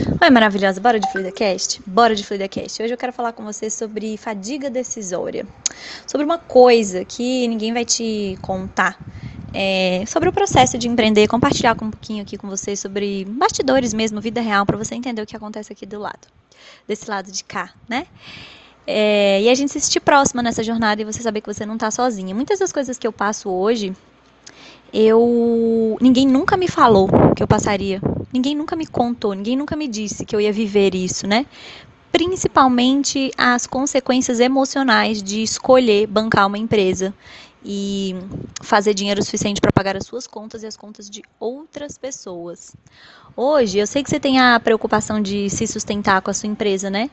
Oi, maravilhosa, bora de FluidaCast? Bora de FluidaCast. Hoje eu quero falar com você sobre fadiga decisória. Sobre uma coisa que ninguém vai te contar. É, sobre o processo de empreender, compartilhar um pouquinho aqui com vocês sobre bastidores mesmo, vida real, para você entender o que acontece aqui do lado, desse lado de cá, né? É, e a gente se sentir próxima nessa jornada e você saber que você não está sozinha. Muitas das coisas que eu passo hoje, eu ninguém nunca me falou que eu passaria Ninguém nunca me contou, ninguém nunca me disse que eu ia viver isso, né? Principalmente as consequências emocionais de escolher bancar uma empresa e fazer dinheiro suficiente para pagar as suas contas e as contas de outras pessoas. Hoje, eu sei que você tem a preocupação de se sustentar com a sua empresa, né?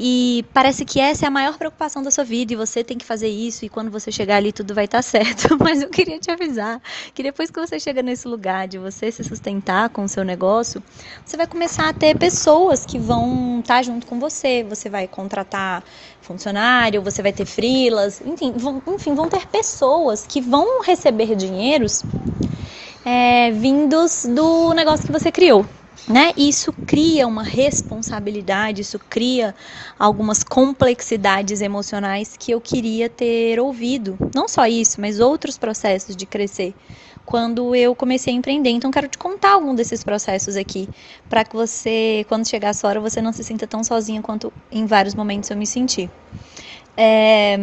E parece que essa é a maior preocupação da sua vida e você tem que fazer isso e quando você chegar ali tudo vai estar tá certo. Mas eu queria te avisar que depois que você chega nesse lugar de você se sustentar com o seu negócio, você vai começar a ter pessoas que vão estar tá junto com você. Você vai contratar funcionário, você vai ter frilas, enfim, vão, enfim, vão ter pessoas que vão receber dinheiros é, vindos do negócio que você criou né? Isso cria uma responsabilidade, isso cria algumas complexidades emocionais que eu queria ter ouvido. Não só isso, mas outros processos de crescer. Quando eu comecei a empreender, então quero te contar algum desses processos aqui, para que você, quando chegar a sua hora, você não se sinta tão sozinha quanto em vários momentos eu me senti. É,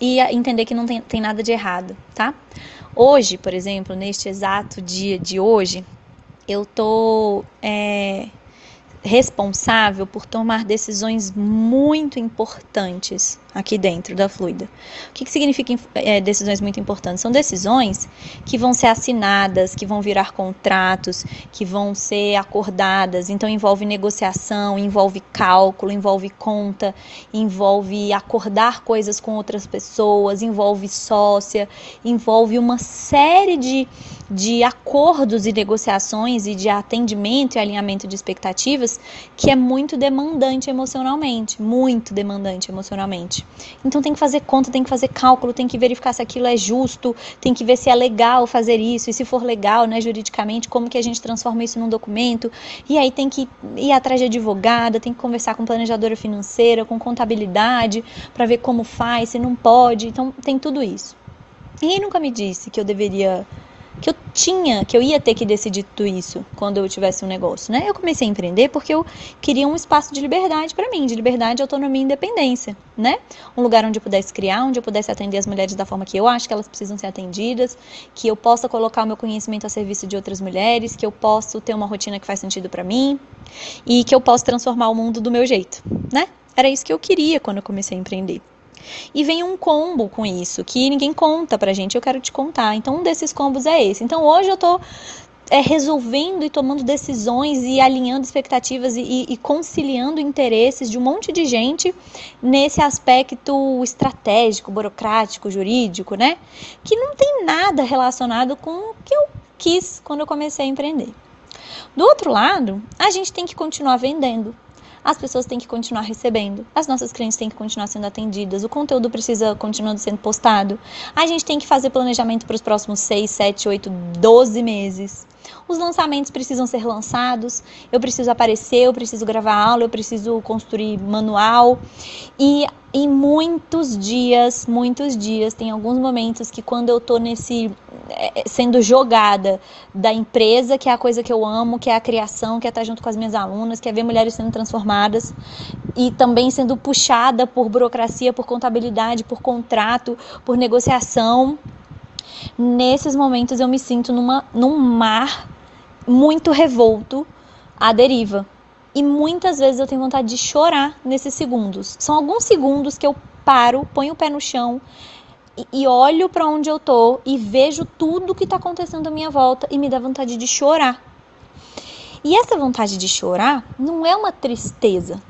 e entender que não tem, tem nada de errado, tá? Hoje, por exemplo, neste exato dia de hoje, eu tô é, responsável por tomar decisões muito importantes aqui dentro da Fluida. O que, que significa é, decisões muito importantes? São decisões que vão ser assinadas, que vão virar contratos, que vão ser acordadas. Então envolve negociação, envolve cálculo, envolve conta, envolve acordar coisas com outras pessoas, envolve sócia, envolve uma série de, de acordos e negociações e de atendimento e alinhamento de expectativas que é muito demandante emocionalmente, muito demandante emocionalmente. Então tem que fazer conta, tem que fazer cálculo, tem que verificar se aquilo é justo, tem que ver se é legal fazer isso e se for legal, né, juridicamente, como que a gente transforma isso num documento. E aí tem que ir atrás de advogada, tem que conversar com planejadora financeira, com contabilidade, para ver como faz, se não pode. Então tem tudo isso. Ninguém nunca me disse que eu deveria que eu tinha, que eu ia ter que decidir tudo isso quando eu tivesse um negócio, né? Eu comecei a empreender porque eu queria um espaço de liberdade para mim, de liberdade, autonomia e independência, né? Um lugar onde eu pudesse criar, onde eu pudesse atender as mulheres da forma que eu acho que elas precisam ser atendidas, que eu possa colocar o meu conhecimento a serviço de outras mulheres, que eu possa ter uma rotina que faz sentido para mim e que eu possa transformar o mundo do meu jeito, né? Era isso que eu queria quando eu comecei a empreender. E vem um combo com isso, que ninguém conta pra gente, eu quero te contar. Então, um desses combos é esse. Então, hoje eu tô é, resolvendo e tomando decisões e alinhando expectativas e, e, conciliando interesses de um monte de gente nesse aspecto estratégico, burocrático, jurídico, né? Que não tem nada relacionado com o que eu quis quando eu comecei a empreender. Do outro lado, a gente tem que continuar vendendo as pessoas têm que continuar recebendo, as nossas clientes têm que continuar sendo atendidas, o conteúdo precisa continuar sendo postado, a gente tem que fazer planejamento para os próximos 6, 7, 8, 12 meses. Os lançamentos precisam ser lançados, eu preciso aparecer, eu preciso gravar aula, eu preciso construir manual. E em muitos dias, muitos dias, tem alguns momentos que quando eu tô nesse sendo jogada da empresa, que é a coisa que eu amo, que é a criação, que é estar junto com as minhas alunas, que é ver mulheres sendo transformadas e também sendo puxada por burocracia, por contabilidade, por contrato, por negociação. Nesses momentos eu me sinto numa, num mar muito revolto à deriva. E muitas vezes eu tenho vontade de chorar nesses segundos. São alguns segundos que eu paro, ponho o pé no chão e, olho para onde eu tô e vejo tudo que está acontecendo à minha volta e me dá vontade de chorar. E essa vontade de chorar não é uma tristeza.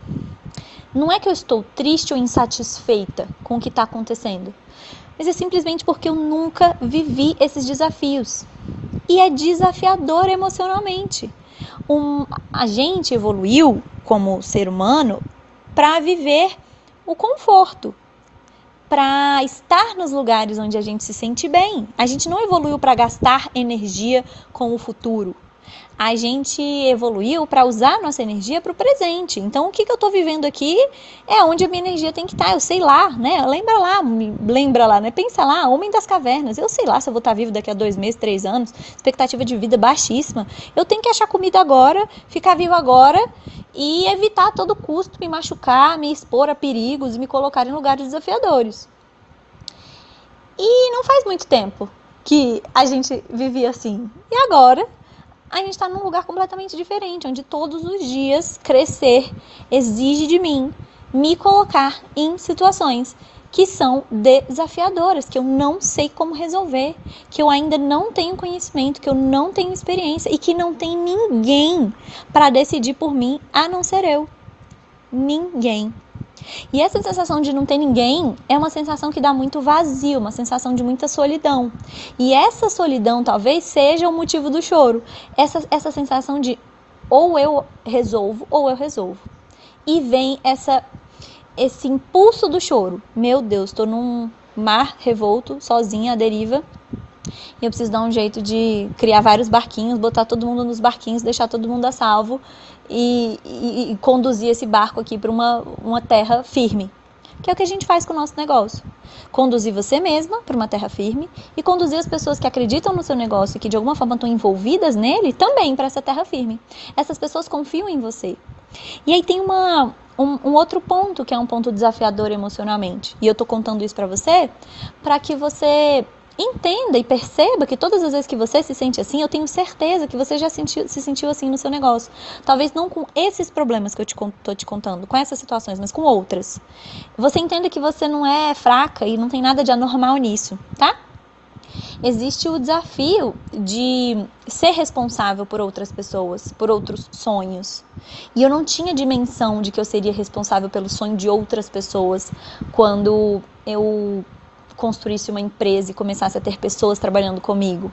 Não é que eu estou triste ou insatisfeita com o que está acontecendo, mas é simplesmente porque eu nunca vivi esses desafios. E é desafiador emocionalmente. Um, a gente evoluiu como ser humano para viver o conforto, para estar nos lugares onde a gente se sente bem. A gente não evoluiu para gastar energia com o futuro. A gente evoluiu para usar nossa energia para o presente. Então, o que, que eu estou vivendo aqui é onde a minha energia tem que estar. Tá. Eu sei lá, né? Lembra lá, lembra lá, né? Pensa lá, homem das cavernas. Eu sei lá se eu vou estar tá vivo daqui a dois meses, três anos. Expectativa de vida baixíssima. Eu tenho que achar comida agora, ficar vivo agora e evitar a todo custo me machucar, me expor a perigos me colocar em lugares desafiadores. E não faz muito tempo que a gente vivia assim. E agora a gente está num lugar completamente diferente, onde todos os dias crescer exige de mim me colocar em situações que são desafiadoras, que eu não sei como resolver, que eu ainda não tenho conhecimento, que eu não tenho experiência e que não tem ninguém para decidir por mim a não ser eu. Ninguém. E essa sensação de não ter ninguém é uma sensação que dá muito vazio, uma sensação de muita solidão. E essa solidão talvez seja o motivo do choro. Essa, essa sensação de ou eu resolvo ou eu resolvo. E vem essa esse impulso do choro. Meu Deus, estou num mar revolto, sozinha, à deriva. E eu preciso dar um jeito de criar vários barquinhos, botar todo mundo nos barquinhos, deixar todo mundo a salvo e, e, e conduzir esse barco aqui para uma, uma terra firme. Que é o que a gente faz com o nosso negócio. Conduzir você mesma para uma terra firme e conduzir as pessoas que acreditam no seu negócio e que de alguma forma estão envolvidas nele também para essa terra firme. Essas pessoas confiam em você. E aí tem uma, um, um, outro ponto que é um ponto desafiador emocionalmente. E eu tô contando isso para você para que você entenda e perceba que todas as vezes que você se sente assim, eu tenho certeza que você já sentiu, se sentiu assim no seu negócio. Talvez não com esses problemas que eu estou te, te contando, com essas situações, mas com outras. Você entenda que você não é fraca e não tem nada de anormal nisso, tá? Existe o desafio de ser responsável por outras pessoas, por outros sonhos. E eu não tinha dimensão de que eu seria responsável pelo sonho de outras pessoas quando eu construísse uma empresa e começasse a ter pessoas trabalhando comigo.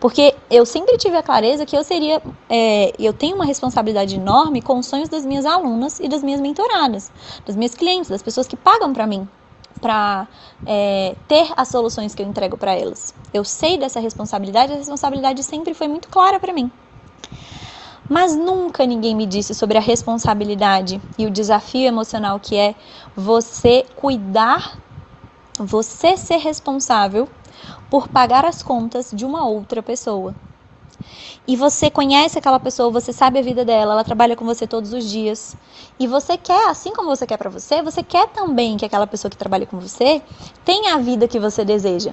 Porque eu sempre tive a clareza que eu seria, é, eu tenho uma responsabilidade enorme com os sonhos das minhas alunas e das minhas mentoradas, das minhas clientes, das pessoas que pagam para mim para é, ter as soluções que eu entrego para elas. Eu sei dessa responsabilidade, a responsabilidade sempre foi muito clara para mim. Mas nunca ninguém me disse sobre a responsabilidade e o desafio emocional que é você cuidar você ser responsável por pagar as contas de uma outra pessoa. E você conhece aquela pessoa, você sabe a vida dela, ela trabalha com você todos os dias. E você quer, assim como você quer para você, você quer também que aquela pessoa que trabalha com você tenha a vida que você deseja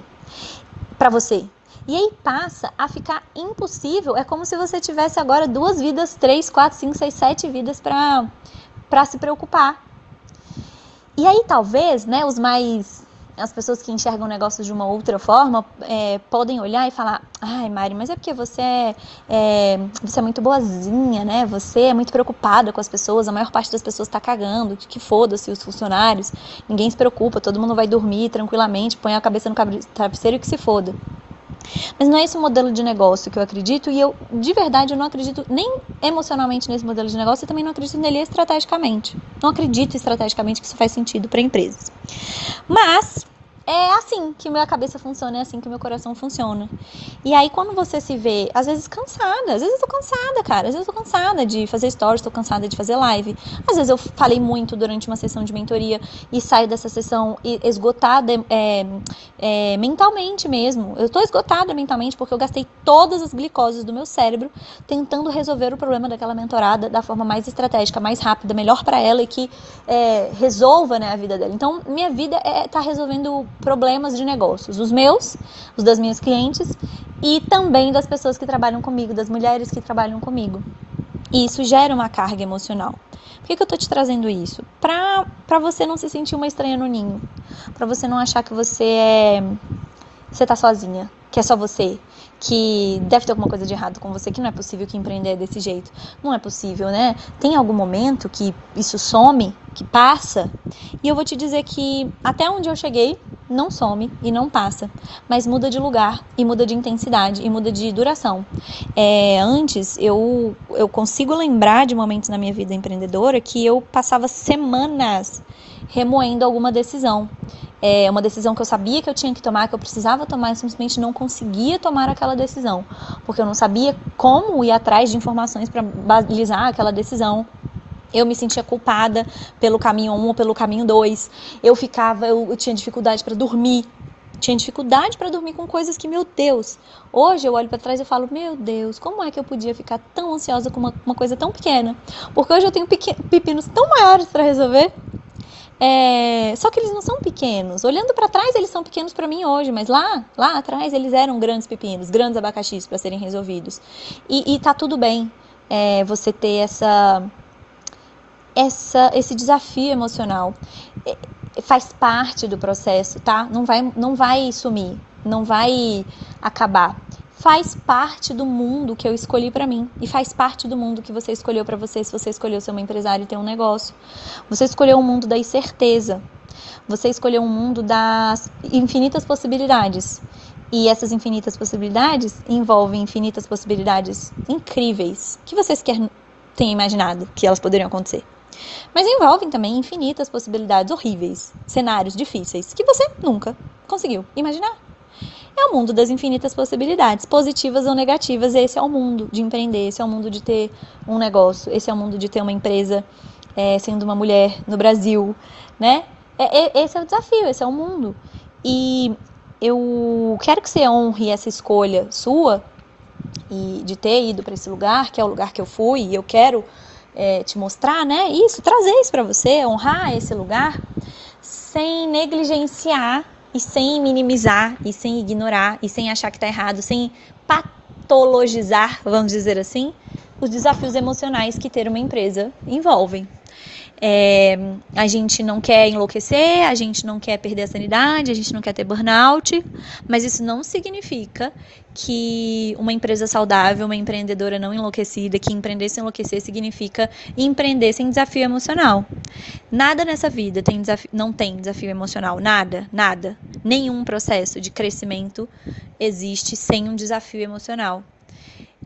para você. E aí passa a ficar impossível. É como se você tivesse agora duas vidas, três, quatro, cinco, seis, sete vidas para se preocupar. E aí talvez, né, os mais as pessoas que enxergam o negócio de uma outra forma é, podem olhar e falar: ai, Mari, mas é porque você é, é, você é muito boazinha, né? Você é muito preocupada com as pessoas, a maior parte das pessoas está cagando, que foda-se os funcionários, ninguém se preocupa, todo mundo vai dormir tranquilamente, põe a cabeça no travesseiro e que se foda. Mas não é esse o modelo de negócio que eu acredito e eu, de verdade, eu não acredito nem emocionalmente nesse modelo de negócio e também não acredito nele estrategicamente. Não acredito estrategicamente que isso faz sentido para empresas. Mas é assim que minha cabeça funciona, é assim que meu coração funciona. E aí, quando você se vê, às vezes cansada, às vezes eu tô cansada, cara, às vezes eu tô cansada de fazer stories, tô cansada de fazer live. Às vezes eu falei muito durante uma sessão de mentoria e saio dessa sessão esgotada é, é, mentalmente mesmo. Eu tô esgotada mentalmente porque eu gastei todas as glicoses do meu cérebro tentando resolver o problema daquela mentorada da forma mais estratégica, mais rápida, melhor para ela e que é, resolva né, a vida dela. Então, minha vida é tá resolvendo problemas de negócios, os meus, os das minhas clientes e também das pessoas que trabalham comigo, das mulheres que trabalham comigo. E isso gera uma carga emocional. Por que, que eu tô te trazendo isso? Pra, você não se sentir uma estranha no ninho. Pra você não achar que você é. Você tá sozinha, que é só você, que deve ter alguma coisa de errado com você, que não é possível que empreender desse jeito. Não é possível, né? Tem algum momento que isso some, que passa, e eu vou te dizer que até onde eu cheguei, não some e não passa, mas muda de lugar e muda de intensidade e muda de duração. É, antes, eu, eu consigo lembrar de momentos na minha vida empreendedora que eu passava semanas remoendo alguma decisão. é, uma decisão que eu sabia que eu tinha que tomar, que eu precisava tomar, e simplesmente não conseguia tomar aquela decisão, porque eu não sabia como ir atrás de informações para balizar aquela decisão. Eu me sentia culpada pelo caminho 1 ou pelo caminho 2. Eu ficava, eu, eu tinha dificuldade para dormir. Tinha dificuldade para dormir com coisas que, meu Deus, hoje eu olho para trás e falo, meu Deus, como é que eu podia ficar tão ansiosa com uma, uma coisa tão pequena? Porque hoje eu tenho pepinos tão maiores para resolver é, só que eles não são pequenos. Olhando para trás, eles são pequenos para mim hoje, mas lá, lá atrás, eles eram grandes pepinos, grandes abacaxis para serem resolvidos. E, e tá tudo bem é, você ter essa, essa, esse desafio emocional. É, faz parte do processo, tá? Não vai, não vai sumir, não vai acabar faz parte do mundo que eu escolhi para mim e faz parte do mundo que você escolheu para você se você escolheu ser uma empresária e ter um negócio. Você escolheu um mundo da incerteza. Você escolheu um mundo das infinitas possibilidades. E essas infinitas possibilidades envolvem infinitas possibilidades incríveis que vocês querem tenham imaginado que elas poderiam acontecer. Mas envolvem também infinitas possibilidades horríveis, cenários difíceis que você nunca conseguiu imaginar. É o mundo das infinitas possibilidades, positivas ou negativas. Esse é o mundo de empreender, esse é o mundo de ter um negócio, esse é o mundo de ter uma empresa é, sendo uma mulher no Brasil, né? É, é, esse é o desafio, esse é o mundo. E eu quero que você honre essa escolha sua e de ter ido para esse lugar, que é o lugar que eu fui, e eu quero é, te mostrar, né? Isso, trazer isso para você, honrar esse lugar, sem negligenciar e sem minimizar, e sem ignorar, e sem achar que está errado, sem patologizar, vamos dizer assim, os desafios emocionais que ter uma empresa envolvem. É, a gente não quer enlouquecer, a gente não quer perder a sanidade, a gente não quer ter burnout, mas isso não significa que uma empresa saudável, uma empreendedora não enlouquecida, que empreender sem enlouquecer significa empreender sem desafio emocional. Nada nessa vida tem desafio, não tem desafio emocional, nada, nada. Nenhum processo de crescimento existe sem um desafio emocional.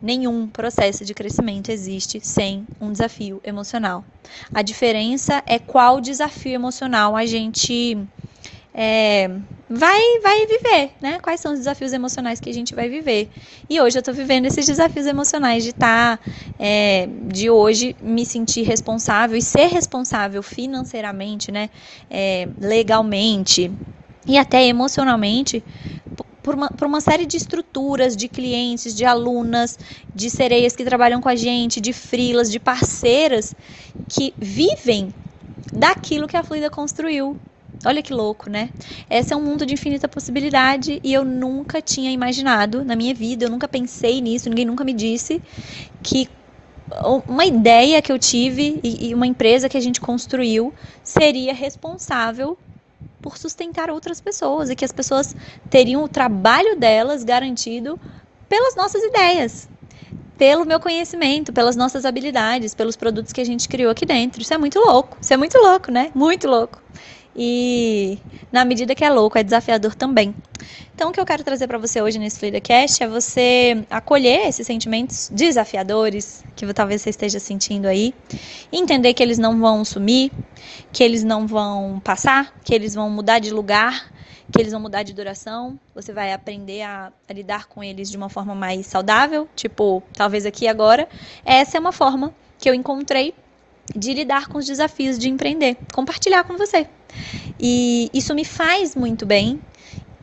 Nenhum processo de crescimento existe sem um desafio emocional. A diferença é qual desafio emocional a gente é, vai, vai viver, né? Quais são os desafios emocionais que a gente vai viver. E hoje eu estou vivendo esses desafios emocionais de estar, tá, é, de hoje me sentir responsável e ser responsável financeiramente, né? É, legalmente e até emocionalmente por uma, por uma série de estruturas, de clientes, de alunas, de sereias que trabalham com a gente, de frilas, de parceiras que vivem daquilo que a Fluida construiu. Olha que louco, né? Esse é um mundo de infinita possibilidade e eu nunca tinha imaginado na minha vida, eu nunca pensei nisso, ninguém nunca me disse que uma ideia que eu tive e uma empresa que a gente construiu seria responsável por sustentar outras pessoas e que as pessoas teriam o trabalho delas garantido pelas nossas ideias, pelo meu conhecimento, pelas nossas habilidades, pelos produtos que a gente criou aqui dentro. Isso é muito louco. Isso é muito louco, né? Muito louco. E na medida que é louco, é desafiador também. Então, o que eu quero trazer para você hoje nesse FluidaCast é você acolher esses sentimentos desafiadores que talvez você esteja sentindo aí, entender que eles não vão sumir, que eles não vão passar, que eles vão mudar de lugar, que eles vão mudar de duração. Você vai aprender a, a lidar com eles de uma forma mais saudável, tipo, talvez aqui agora. Essa é uma forma que eu encontrei de lidar com os desafios de empreender, compartilhar com você. E isso me faz muito bem.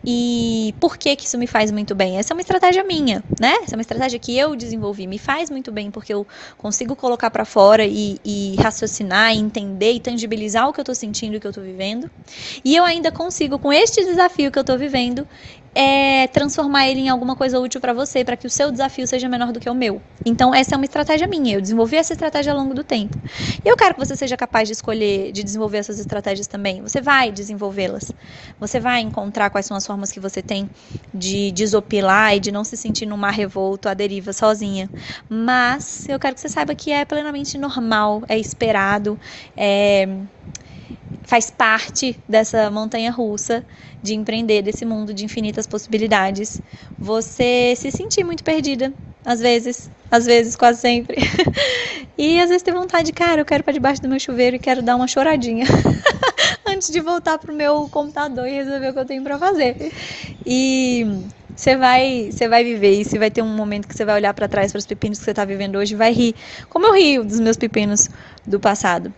E por que que isso me faz muito bem? Essa é uma estratégia minha, né? Essa é uma estratégia que eu desenvolvi. Me faz muito bem porque eu consigo colocar para fora e, e, raciocinar, entender e tangibilizar o que eu estou sentindo e o que eu estou vivendo. E eu ainda consigo, com este desafio que eu estou vivendo, é transformar ele em alguma coisa útil para você, para que o seu desafio seja menor do que o meu. Então, essa é uma estratégia minha. Eu desenvolvi essa estratégia ao longo do tempo. E eu quero que você seja capaz de escolher, de desenvolver essas estratégias também. Você vai desenvolvê-las. Você vai encontrar quais são as formas que você tem de desopilar e de não se sentir num mar revolto, à deriva, sozinha. Mas eu quero que você saiba que é plenamente normal, é esperado, é faz parte dessa montanha russa de empreender, desse mundo de infinitas possibilidades. Você se sentir muito perdida, às vezes, às vezes, quase sempre. e às vezes ter vontade, cara, eu quero para debaixo do meu chuveiro e quero dar uma choradinha antes de voltar pro meu computador e resolver o que eu tenho para fazer. E você vai, você vai viver isso, vai ter um momento que você vai olhar para trás para os pepinos que você está vivendo hoje e vai rir, como eu rio dos meus pepinos do passado.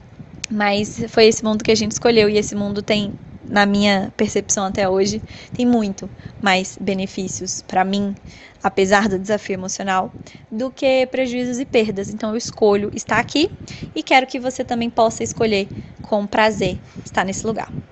Mas foi esse mundo que a gente escolheu e esse mundo tem, na minha percepção até hoje, tem muito mais benefícios para mim, apesar do desafio emocional, do que prejuízos e perdas. Então eu escolho estar aqui e quero que você também possa escolher com prazer estar nesse lugar.